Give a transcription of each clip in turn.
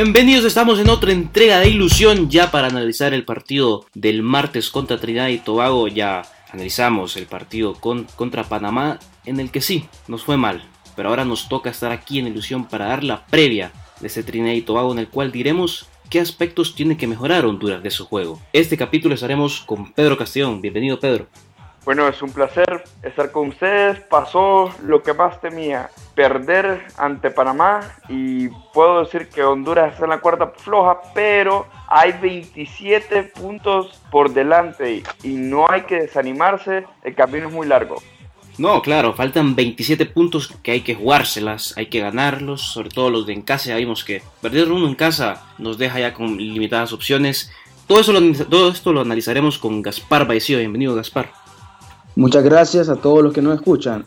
Bienvenidos, estamos en otra entrega de Ilusión ya para analizar el partido del martes contra Trinidad y Tobago. Ya analizamos el partido contra Panamá en el que sí, nos fue mal. Pero ahora nos toca estar aquí en Ilusión para dar la previa de ese Trinidad y Tobago en el cual diremos qué aspectos tiene que mejorar Honduras de su juego. Este capítulo estaremos con Pedro Castellón. Bienvenido Pedro. Bueno, es un placer estar con ustedes. Pasó lo que más temía, perder ante Panamá y puedo decir que Honduras está en la cuarta floja, pero hay 27 puntos por delante y no hay que desanimarse, el camino es muy largo. No, claro, faltan 27 puntos que hay que jugárselas, hay que ganarlos, sobre todo los de en casa, ya vimos que perder uno en casa nos deja ya con limitadas opciones. Todo, eso todo esto lo analizaremos con Gaspar Baecio. Bienvenido, Gaspar. Muchas gracias a todos los que nos escuchan.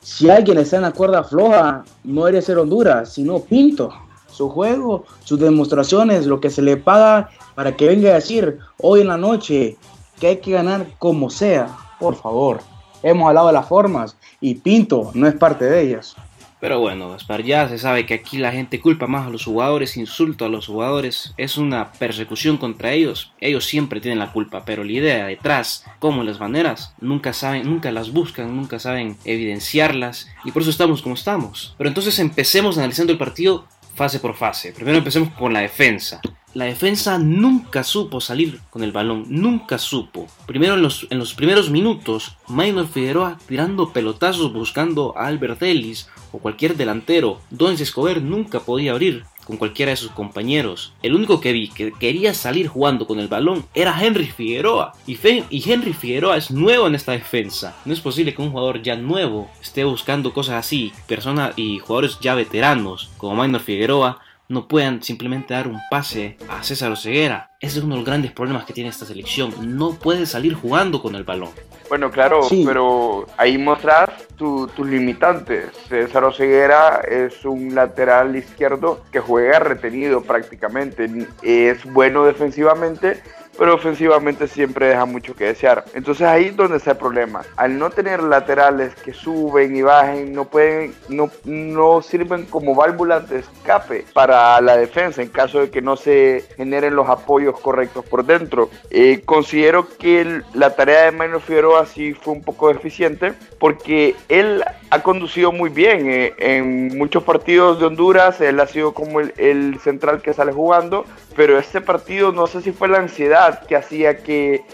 Si alguien está en la cuerda floja, no debe ser Honduras, sino Pinto. Su juego, sus demostraciones, lo que se le paga para que venga a decir hoy en la noche que hay que ganar como sea. Por favor, hemos hablado de las formas y Pinto no es parte de ellas. Pero bueno, Gaspar, ya se sabe que aquí la gente culpa más a los jugadores, insulta a los jugadores, es una persecución contra ellos. Ellos siempre tienen la culpa, pero la idea detrás, como las maneras, nunca saben, nunca las buscan, nunca saben evidenciarlas y por eso estamos como estamos. Pero entonces empecemos analizando el partido fase por fase. Primero empecemos con la defensa. La defensa nunca supo salir con el balón, nunca supo. Primero en los, primeros minutos, Maynor Figueroa tirando pelotazos buscando a Albert Ellis o cualquier delantero. Don Escobar nunca podía abrir con cualquiera de sus compañeros. El único que vi que quería salir jugando con el balón era Henry Figueroa. Y, y Henry Figueroa es nuevo en esta defensa. No es posible que un jugador ya nuevo esté buscando cosas así. Personas y jugadores ya veteranos como Minor Figueroa no puedan simplemente dar un pase a César Oseguera. Ese es uno de los grandes problemas que tiene esta selección. No puede salir jugando con el balón. Bueno, claro, pero ahí mostras tus limitantes. César Oseguera es un lateral izquierdo que juega retenido prácticamente. Es bueno defensivamente, pero ofensivamente siempre deja mucho que desear. Entonces ahí es donde está el problema. Al no tener laterales que suben y bajen, no pueden, no, no sirven como válvulas de escape para la defensa en caso de que no se generen los apoyos correctos por dentro. Eh, considero que la tarea de Maynard Figueroa sí fue un poco deficiente porque él ha conducido muy bien eh, en muchos partidos de Honduras. Él ha sido como el, el central que sale jugando, pero este partido no sé si fue la ansiedad que hacía que,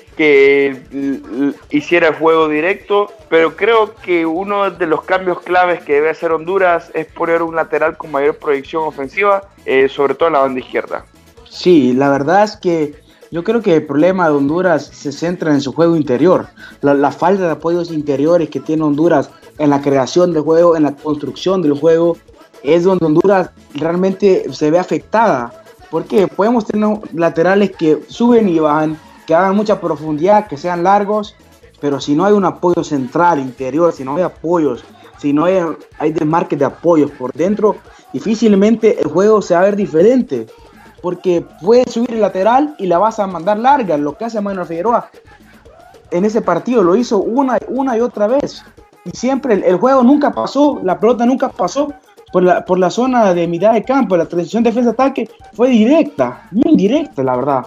hiciera el juego directo, pero creo que uno de los cambios claves que debe hacer Honduras es poner un lateral con mayor proyección ofensiva, eh, sobre todo en la banda izquierda. Sí, la verdad es que yo creo que el problema de Honduras se centra en su juego interior, la, la falta de apoyos interiores que tiene Honduras en la creación del juego, en la construcción del juego, es donde Honduras realmente se ve afectada porque podemos tener laterales que suben y bajan, que hagan mucha profundidad, que sean largos, pero si no hay un apoyo central, interior, si no hay apoyos, si no hay, hay desmarques de apoyos por dentro, difícilmente el juego se va a ver diferente. Porque puedes subir el lateral y la vas a mandar larga, lo que hace Manuel Figueroa. En ese partido lo hizo una, una y otra vez. Y siempre el, el juego nunca pasó, la pelota nunca pasó por la, por la zona de mitad de campo, la transición defensa-ataque fue directa, muy directa, la verdad.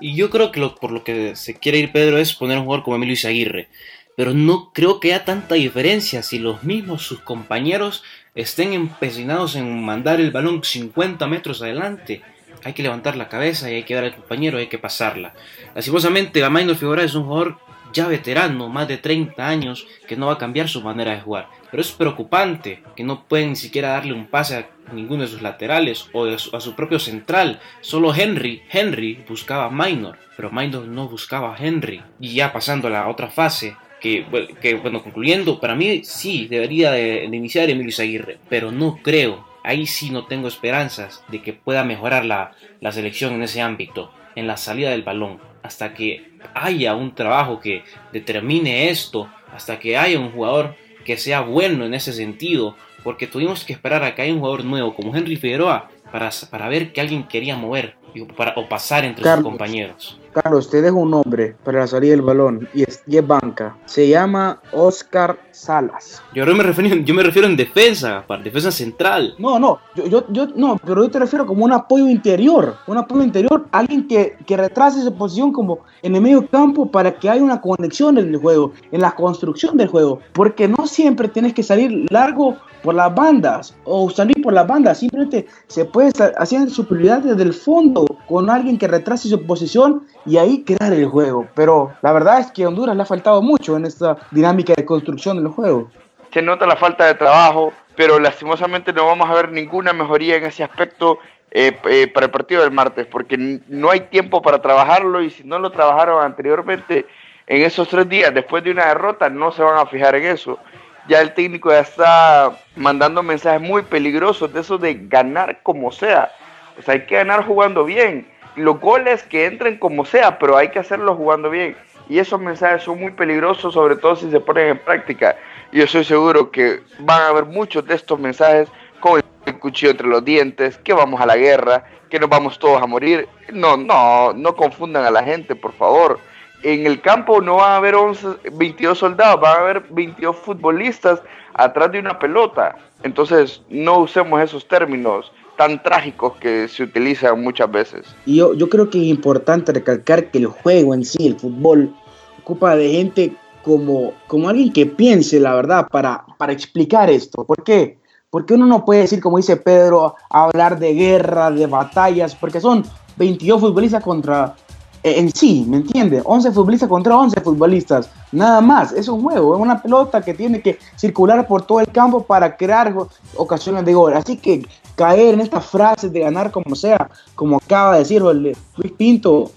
Y yo creo que lo, por lo que se quiere ir Pedro es poner un jugador como Emilio Izaguirre. Pero no creo que haya tanta diferencia si los mismos sus compañeros estén empecinados en mandar el balón 50 metros adelante. Hay que levantar la cabeza y hay que dar al compañero, hay que pasarla. Lastimosamente, Gamaino Figueroa es un jugador ya veterano, más de 30 años, que no va a cambiar su manera de jugar. Pero es preocupante que no pueden ni siquiera darle un pase a ninguno de sus laterales o a su, propio central. Solo Henry, Henry buscaba a Minor, pero Minor no buscaba a Henry. Y ya pasando a la otra fase, que, que bueno, concluyendo, para mí sí debería de, iniciar Emilio Aguirre, pero no creo. Ahí sí no tengo esperanzas de que pueda mejorar la, la selección en ese ámbito, en la salida del balón, hasta que haya un trabajo que determine esto, hasta que haya un jugador que sea bueno en ese sentido, porque tuvimos que esperar a que haya un jugador nuevo como Henry Figueroa para, para ver que alguien quería mover para, o pasar entre sus compañeros. Carlos, te dejo un nombre para salir del balón y es, banca. Se llama Oscar Salas. Yo me refiero, yo me refiero en defensa, para defensa central. No, no, yo, yo, no, pero yo te refiero como un apoyo interior, un apoyo interior, alguien que, que retrase su posición como en el medio campo para que haya una conexión en el juego, en la construcción del juego, porque no siempre tienes que salir largo por las bandas o salir por las bandas, simplemente se puede hacer superioridad desde el fondo con alguien que retrase su posición y ahí crear el juego. Pero la verdad es que a Honduras le ha faltado mucho en esta dinámica de construcción del juego. Se nota la falta de trabajo, pero lastimosamente no vamos a ver ninguna mejoría en ese aspecto eh, eh, para el partido del martes, porque no hay tiempo para trabajarlo y si no lo trabajaron anteriormente en esos tres días después de una derrota, no se van a fijar en eso. Ya el técnico ya está mandando mensajes muy peligrosos de eso de ganar como sea. O sea, hay que ganar jugando bien los goles que entren como sea, pero hay que hacerlo jugando bien. Y esos mensajes son muy peligrosos, sobre todo si se ponen en práctica. Y yo estoy seguro que van a haber muchos de estos mensajes con el cuchillo entre los dientes, que vamos a la guerra, que nos vamos todos a morir. No, no, no confundan a la gente, por favor. En el campo no van a haber 11, 22 soldados, van a haber 22 futbolistas atrás de una pelota. Entonces, no usemos esos términos tan trágicos que se utilizan muchas veces. Y yo, creo que es importante recalcar que el juego en sí, el fútbol, ocupa de gente como, alguien que piense la verdad para, explicar esto. ¿Por qué? Porque uno no puede decir, como dice Pedro, hablar de guerra, de batallas, porque son 22 futbolistas contra en sí, ¿me entiendes? 11 futbolistas contra 11 futbolistas, nada más, es un juego, es una pelota que tiene que circular por todo el campo para crear ocasiones de gol. Así que caer en estas frases de ganar como sea, como acaba de decir Luis Pinto,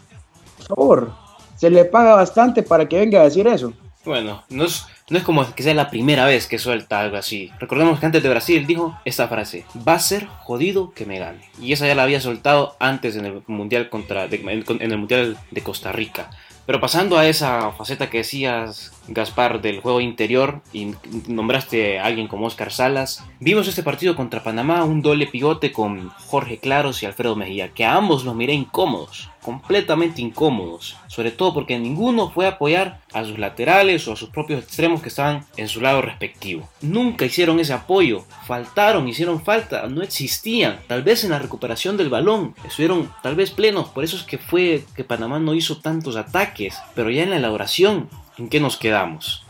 por favor, se le paga bastante para que venga a decir eso. Bueno, no es, no es como que sea la primera vez que suelta algo así. Recordemos que antes de Brasil dijo esta frase, va a ser jodido que me gane. Y esa ya la había soltado antes en el Mundial, contra, en el mundial de Costa Rica. Pero pasando a esa faceta que decías, Gaspar, del juego interior, y nombraste a alguien como Oscar Salas, vimos este partido contra Panamá, un doble pivote con Jorge Claros y Alfredo Mejía, que a ambos los miré incómodos, completamente incómodos, sobre todo porque ninguno fue a apoyar a sus laterales o a sus propios extremos que estaban en su lado respectivo. Nunca hicieron ese apoyo, faltaron, hicieron falta, no existían. Tal vez en la recuperación del balón estuvieron tal vez plenos, por eso es que fue que Panamá no hizo tantos ataques, pero ya en la elaboración, ¿en qué nos quedamos?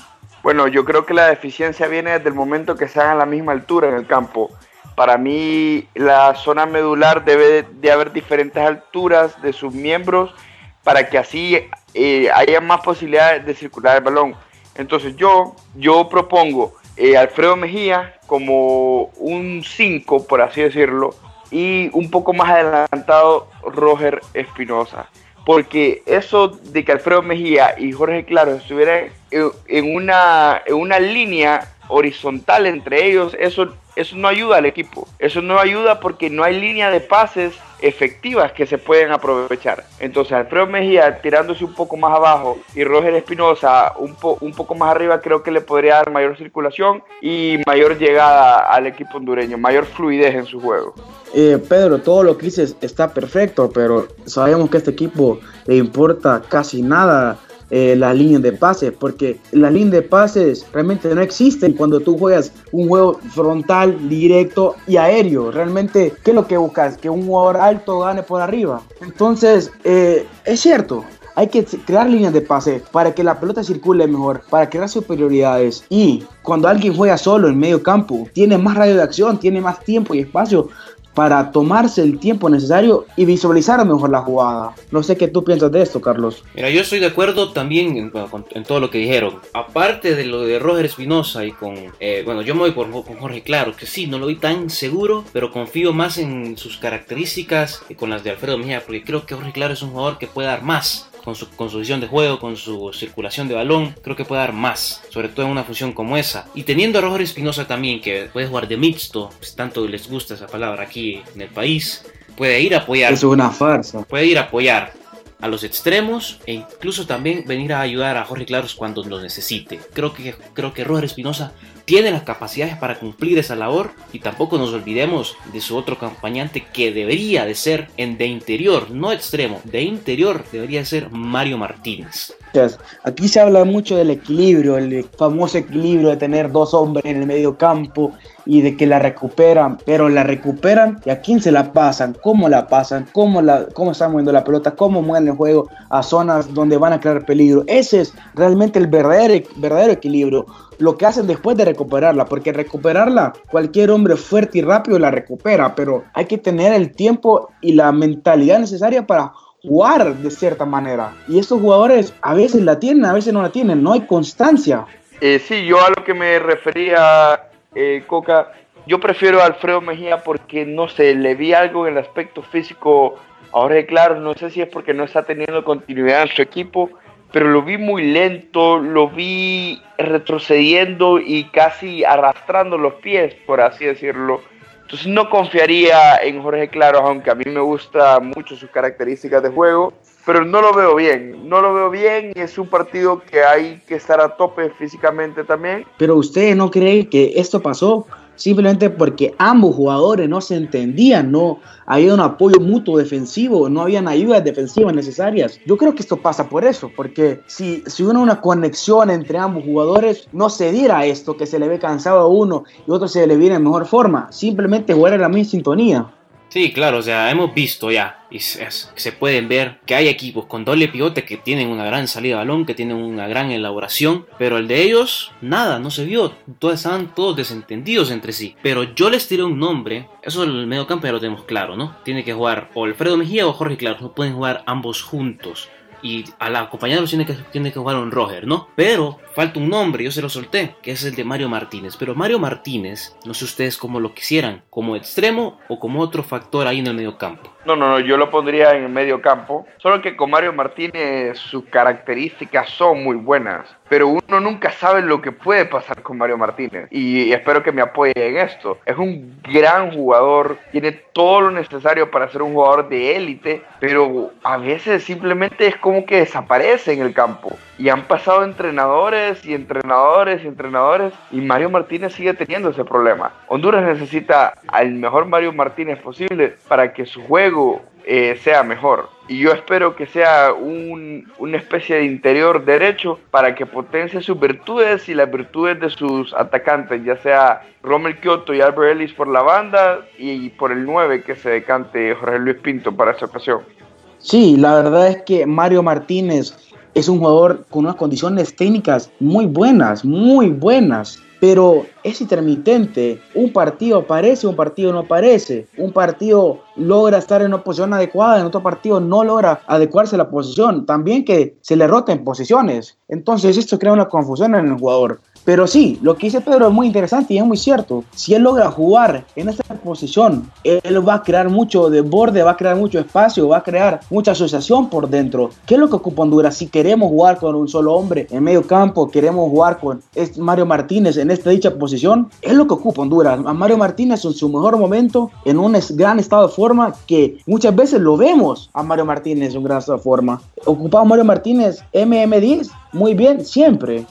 Bueno, yo creo que la deficiencia viene desde el momento que se hagan a la misma altura en el campo. Para mí la zona medular debe de haber diferentes alturas de sus miembros para que así eh, haya más posibilidades de circular el balón. Entonces yo, yo propongo eh, Alfredo Mejía como un 5, por así decirlo, y un poco más adelantado Roger Espinosa. Porque eso de que Alfredo Mejía y Jorge Claro estuvieran en una, en una línea horizontal entre ellos, eso eso no ayuda al equipo. Eso no ayuda porque no hay línea de pases efectivas que se pueden aprovechar. Entonces Alfredo Mejía tirándose un poco más abajo y Roger Espinosa un, un poco más arriba creo que le podría dar mayor circulación y mayor llegada al equipo hondureño, mayor fluidez en su juego. Eh, Pedro, todo lo que dices está perfecto, pero sabemos que a este equipo le importa casi nada eh, las líneas de pases, porque las líneas de pases realmente no existen cuando tú juegas un juego frontal, directo y aéreo. Realmente, ¿qué es lo que buscas? Que un jugador alto gane por arriba. Entonces, eh, es cierto, hay que crear líneas de pase para que la pelota circule mejor, para crear superioridades. Y cuando alguien juega solo en medio campo, tiene más radio de acción, tiene más tiempo y espacio para tomarse el tiempo necesario y visualizar mejor la jugada. No sé qué tú piensas de esto, Carlos. Mira, yo estoy de acuerdo también en, todo lo que dijeron. Aparte de lo de Roger Espinosa y con, eh, bueno, yo me voy por, Jorge Claro, que sí, no lo vi tan seguro, pero confío más en sus características que con las de Alfredo Mejía, porque creo que Jorge Claro es un jugador que puede dar más con su, con su visión de juego, con su circulación de balón, creo que puede dar más, sobre todo en una función como esa. Y teniendo a Roger Espinosa también, que puede jugar de mixto, pues tanto les gusta esa palabra aquí en el país, puede ir a apoyar. Es una farsa. Puede ir a apoyar a los extremos e incluso también venir a ayudar a Jorge Claros cuando lo necesite. Creo que, creo que Roger Espinosa tiene las capacidades para cumplir esa labor y tampoco nos olvidemos de su otro acompañante que debería de ser en de interior, no extremo, de interior debería ser Mario Martínez. Aquí se habla mucho del equilibrio, el famoso equilibrio de tener dos hombres en el medio campo y de que la recuperan, pero la recuperan y a quién se la pasan, cómo la pasan, cómo, la, cómo están moviendo la pelota, cómo mueven el juego a zonas donde van a crear peligro. Ese es realmente el verdadero, verdadero equilibrio. Lo que hacen después de recuperarla, porque recuperarla, cualquier hombre fuerte y rápido la recupera, pero hay que tener el tiempo y la mentalidad necesaria para jugar de cierta manera. Y estos jugadores a veces la tienen, a veces no la tienen, no hay constancia. Eh, sí, yo a lo que me refería eh, Coca, yo prefiero a Alfredo Mejía porque no sé, le vi algo en el aspecto físico. Ahora, claro, no sé si es porque no está teniendo continuidad en su equipo, pero lo vi muy lento, lo vi retrocediendo y casi arrastrando los pies, por así decirlo. Entonces no confiaría en Jorge Claro, aunque a mí me gusta mucho sus características de juego, pero no lo veo bien, no lo veo bien y es un partido que hay que estar a tope físicamente también. Pero usted no cree que esto pasó simplemente porque ambos jugadores no se entendían, no había un apoyo mutuo defensivo, no habían ayudas defensivas necesarias. Yo creo que esto pasa por eso, porque si, si hubo una conexión entre ambos jugadores, no se diera esto, que se le ve cansado a uno y otro se le viene en mejor forma, simplemente jugar en la misma sintonía. Sí, claro, o sea, hemos visto ya, y se, pueden ver que hay equipos con doble pivote que tienen una gran salida de balón, que tienen una gran elaboración, pero el de ellos, nada, no se vio, todos estaban todos desentendidos entre sí. Pero yo les tiré un nombre, eso el medio campo ya lo tenemos claro, ¿no? Tiene que jugar o Alfredo Mejía o Jorge Claro, no pueden jugar ambos juntos y a la compañera tiene que, tiene que jugar un Roger, ¿no? Pero falta un nombre, yo se lo solté, que es el de Mario Martínez. Pero Mario Martínez, no sé ustedes cómo lo quisieran, como extremo o como otro factor ahí en el medio campo. No, no, no, yo lo pondría en el medio campo. Solo que con Mario Martínez sus características son muy buenas. Pero uno nunca sabe lo que puede pasar con Mario Martínez. Y espero que me apoye en esto. Es un gran jugador, tiene todo lo necesario para ser un jugador de élite. Pero a veces simplemente es como que desaparece en el campo. Y han pasado entrenadores y entrenadores y entrenadores. Y Mario Martínez sigue teniendo ese problema. Honduras necesita al mejor Mario Martínez posible para que su juego eh, sea mejor. Y yo espero que sea una especie de interior derecho para que potencie sus virtudes y las virtudes de sus atacantes, ya sea Rommel Kioto y Albert Ellis por la banda y por el 9 que se decante Jorge Luis Pinto para esta ocasión. Sí, la verdad es que Mario Martínez es un jugador con unas condiciones técnicas muy buenas, muy buenas pero es intermitente. Un partido aparece, un partido no aparece. Un partido logra estar en una posición adecuada, en otro partido no logra adecuarse a la posición. También que se le roten posiciones. Entonces esto crea una confusión en el jugador. Pero sí, lo que dice Pedro es muy interesante y es muy cierto. Si él logra jugar en esta posición, él va a crear mucho de borde, va a crear mucho espacio, va a crear mucha asociación por dentro. ¿Qué es lo que ocupa Honduras? Si queremos jugar con un solo hombre en medio campo, queremos jugar con Mario Martínez en esta dicha posición, es lo que ocupa Honduras. Mario Martínez en su mejor momento, en un gran estado de forma, que muchas veces lo vemos a Mario Martínez en un gran estado de forma. Ocupaba Mario Martínez MM10 muy bien siempre.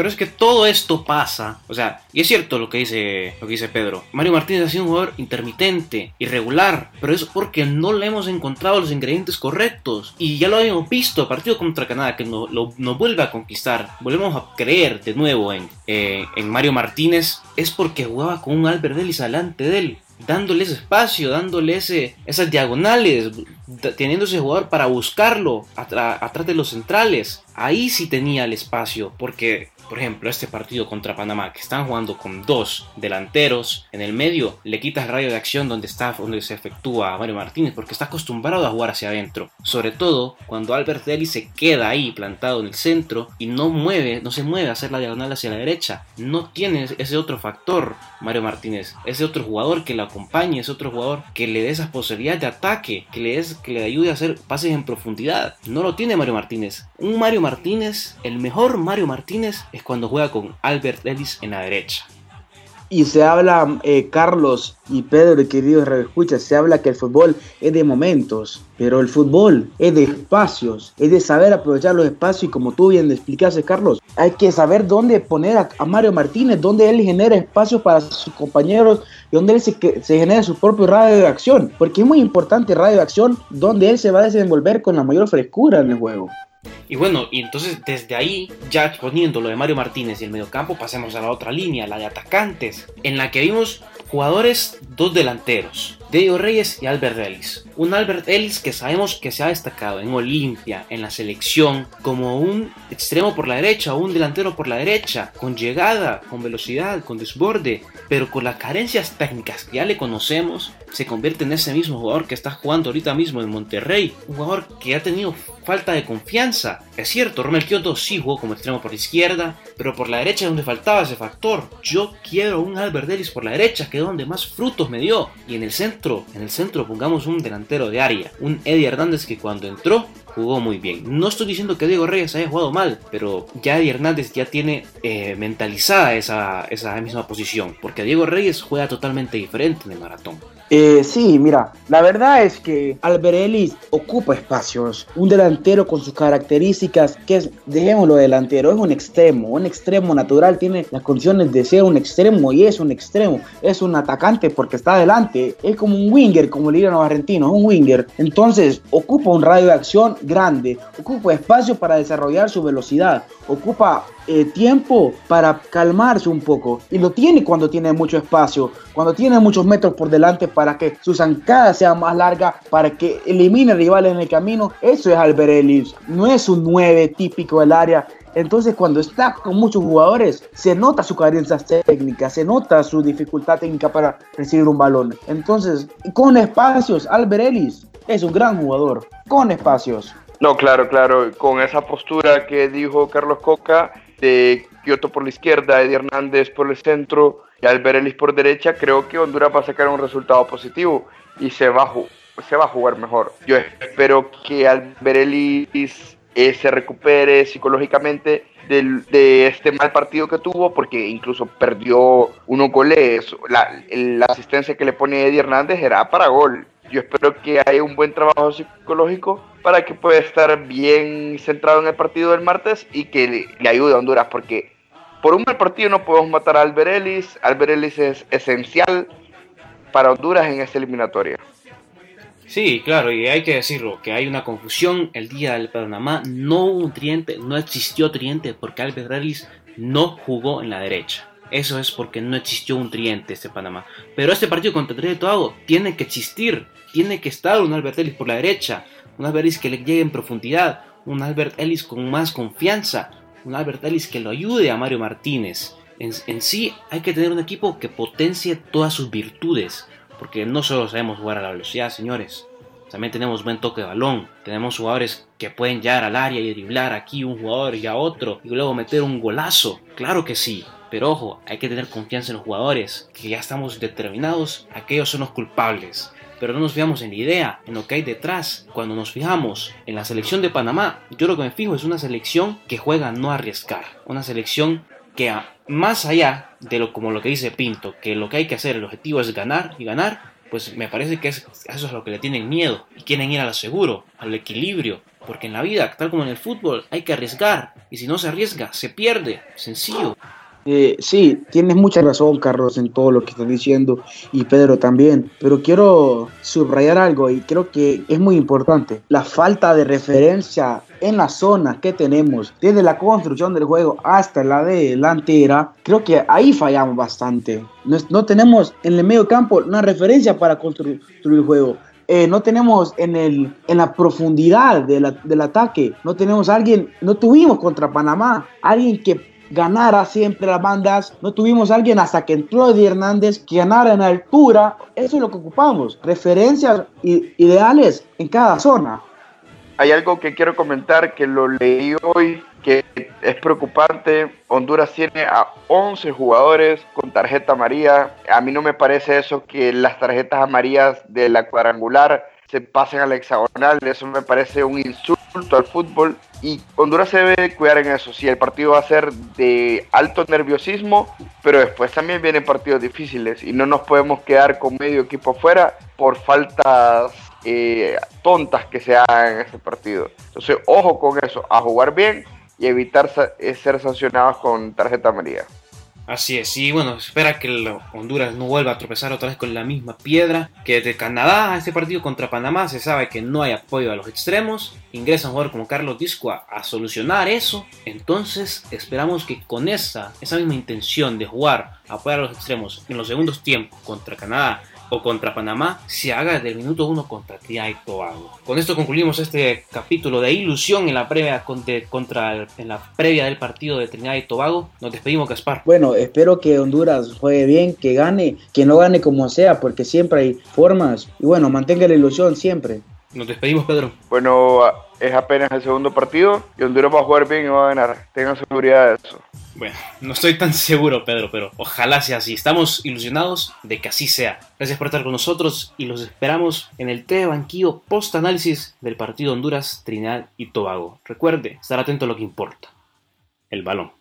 Pero es que todo esto pasa, o sea, y es cierto lo que dice, lo que dice Pedro. Mario Martínez ha sido un jugador intermitente, irregular, pero es porque no le hemos encontrado los ingredientes correctos. Y ya lo habíamos visto, partido contra Canadá, que nos no vuelve a conquistar. Volvemos a creer de nuevo en, eh, en Mario Martínez. Es porque jugaba con un Albert Ellis delante de él dándole ese espacio, dándole esas diagonales, teniendo ese jugador para buscarlo atrás de los centrales. Ahí sí tenía el espacio, porque por ejemplo, este partido contra Panamá, que están jugando con dos delanteros en el medio, le quitas el radio de acción donde está, donde se efectúa Mario Martínez, porque está acostumbrado a jugar hacia adentro. Sobre todo cuando Albert Deli se queda ahí plantado en el centro y no mueve, no se mueve a hacer la diagonal hacia la derecha. No tiene ese otro factor, Mario Martínez, ese otro jugador que lo acompañe, ese otro jugador que le dé esas posibilidades de ataque, que le, des, que le ayude a hacer pases en profundidad. No lo tiene Mario Martínez. Un Mario Martínez, el mejor Mario Martínez, cuando juega con Albert Ellis en la derecha. Y se habla, eh, Carlos y Pedro, queridos escucha, se habla que el fútbol es de momentos, pero el fútbol es de espacios, es de saber aprovechar los espacios y como tú bien explicaste, Carlos, hay que saber dónde poner a, Mario Martínez, dónde él genera espacios para sus compañeros y dónde él se, se genera su propio radio de acción, porque es muy importante radio de acción donde él se va a desenvolver con la mayor frescura en el juego. Y bueno, y entonces desde ahí, ya exponiendo lo de Mario Martínez y el mediocampo, pasemos a la otra línea, la de atacantes, en la que vimos jugadores, dos delanteros, Diego Reyes y Albert Ellis. Un Albert Ellis que sabemos que se ha destacado en Olimpia, en la selección, como un extremo por la derecha o un delantero por la derecha, con llegada, con velocidad, con desborde, pero con las carencias técnicas que ya le conocemos, se convierte en ese mismo jugador que está jugando ahorita mismo en Monterrey, un jugador que ha tenido falta de confianza. Es cierto, Romel Kioto sí jugó como extremo por la izquierda, pero por la derecha es donde faltaba ese factor. Yo quiero un Albert Ellis por la derecha, que es donde más frutos me dio, y en el centro en el centro pongamos un delantero de área, un Eddie Hernández que cuando entró jugó muy bien. No estoy diciendo que Diego Reyes haya jugado mal, pero ya Eddie Hernández ya tiene eh, mentalizada esa, esa misma posición, porque Diego Reyes juega totalmente diferente en el maratón. Eh, sí, mira, la verdad es que Albert Ellis ocupa espacios. Un delantero con sus características, que es, dejémoslo delantero, es un extremo. Un extremo natural tiene las condiciones de ser un extremo y es un extremo. Es un atacante porque está adelante. Es como un winger, como le dirían los argentinos, un winger. Entonces, ocupa un radio de acción grande, ocupa espacio para desarrollar su velocidad, ocupa eh, tiempo para calmarse un poco. Y lo tiene cuando tiene mucho espacio, cuando tiene muchos metros por delante que su zancada sea más larga, para que elimine rivales en el camino. Eso es Albert Ellis. No es un 9 típico del área. Entonces, cuando está con muchos jugadores, se nota su carencia técnica, se nota su dificultad técnica para recibir un balón. Entonces, con espacios, Albert Ellis es un gran jugador, con espacios. No, claro, claro, con esa postura que dijo Carlos Coca, de Kioto por la izquierda, Eddie Hernández por el centro y Albert por derecha, creo que Honduras va a sacar un resultado positivo y se va a, se va a jugar mejor. Yo espero que Albert eh, se recupere psicológicamente de, este mal partido que tuvo, porque incluso perdió unos goles. La, la asistencia que le pone Eddie Hernández era para gol. Yo espero que haya un buen trabajo psicológico para que pueda estar bien centrado en el partido del martes y que le, ayude a Honduras, porque por un mal partido no podemos matar a. Albert Ellis es esencial para Honduras en esta eliminatoria. Sí, claro, y hay que decirlo, que hay una confusión. El día del Panamá no hubo triente, no existió triente porque Albert Ellis no jugó en la derecha. Eso es porque no existió un triente este Panamá. Pero este partido contra Trinidad y Tobago tiene que existir. Tiene que estar un Albert Ellis por la derecha. Un Albert Ellis que le llegue en profundidad. Un Albert Ellis con más confianza. Un Albert Ellis que lo ayude a Mario Martínez. En, en sí hay que tener un equipo que potencie todas sus virtudes. Porque no solo sabemos jugar a la velocidad, señores. También tenemos buen toque de balón. Tenemos jugadores que pueden llegar al área y driblar aquí un jugador y a otro. Y luego meter un golazo. Claro que sí. Pero ojo, hay que tener confianza en los jugadores, que ya estamos determinados, aquellos son los culpables. Pero no nos fijamos en la idea, en lo que hay detrás. Cuando nos fijamos en la selección de Panamá, yo lo que me fijo es una selección que juega a no arriesgar. Una selección que más allá de lo como lo que dice Pinto, que lo que hay que hacer, el objetivo es ganar y ganar, pues me parece que eso es lo que le tienen miedo y quieren ir a lo seguro, al equilibrio, porque en la vida, tal como en el fútbol, hay que arriesgar y si no se arriesga, se pierde, sencillo. Eh, sí, tienes mucha razón, Carlos, en todo lo que estás diciendo y Pedro también, pero quiero subrayar algo y creo que es muy importante. La falta de referencia en la zona que tenemos, desde la construcción del juego hasta la delantera, creo que ahí fallamos bastante. No, tenemos en el medio campo una referencia para construir el juego. Eh, no tenemos en, el, en la profundidad del ataque, no tenemos alguien, no tuvimos contra Panamá, alguien que ganara siempre las bandas. No tuvimos alguien hasta que entró Eddie Hernández que ganara en altura. Eso es lo que ocupamos. Referencias ideales en cada zona. Hay algo que quiero comentar que lo leí hoy que es preocupante. Honduras tiene a 11 jugadores con tarjeta amarilla. A mí no me parece eso que las tarjetas amarillas de la cuadrangular se pasen al hexagonal. Eso me parece un insulto al fútbol y Honduras se debe cuidar en eso. Si el partido va a ser de alto nerviosismo, pero después también vienen partidos difíciles y no nos podemos quedar con medio equipo fuera por faltas eh, tontas que se hagan en ese partido. Entonces, ojo con eso, a jugar bien y evitar eh, ser sancionados con tarjeta amarilla. Así es, y bueno, espera que Honduras no vuelva a tropezar otra vez con la misma piedra que de Canadá a este partido contra Panamá. Se sabe que no hay apoyo a los extremos, ingresa un jugador como Carlos Disco a, solucionar eso, entonces esperamos que con esa, esa misma intención de jugar, apoyar a los extremos en los segundos tiempos contra Canadá o contra Panamá se haga desde el minuto 1 contra Trinidad y Tobago. Con esto concluimos este capítulo de ilusión en la previa, contra, en la previa del partido de Trinidad y Tobago. Nos despedimos, Gaspar. Bueno, espero que Honduras juegue bien, que gane, que no gane como sea, porque siempre hay formas. Y bueno, mantenga la ilusión siempre. Nos despedimos, Pedro. Bueno, es apenas el segundo partido y Honduras va a jugar bien y va a ganar. Tengan seguridad de eso. Bueno, no estoy tan seguro, Pedro, pero ojalá sea así. Estamos ilusionados de que así sea. Gracias por estar con nosotros y los esperamos en el T Banquillo post análisis del partido Honduras, Trinidad y Tobago. Recuerde, estar atento a lo que importa. El balón.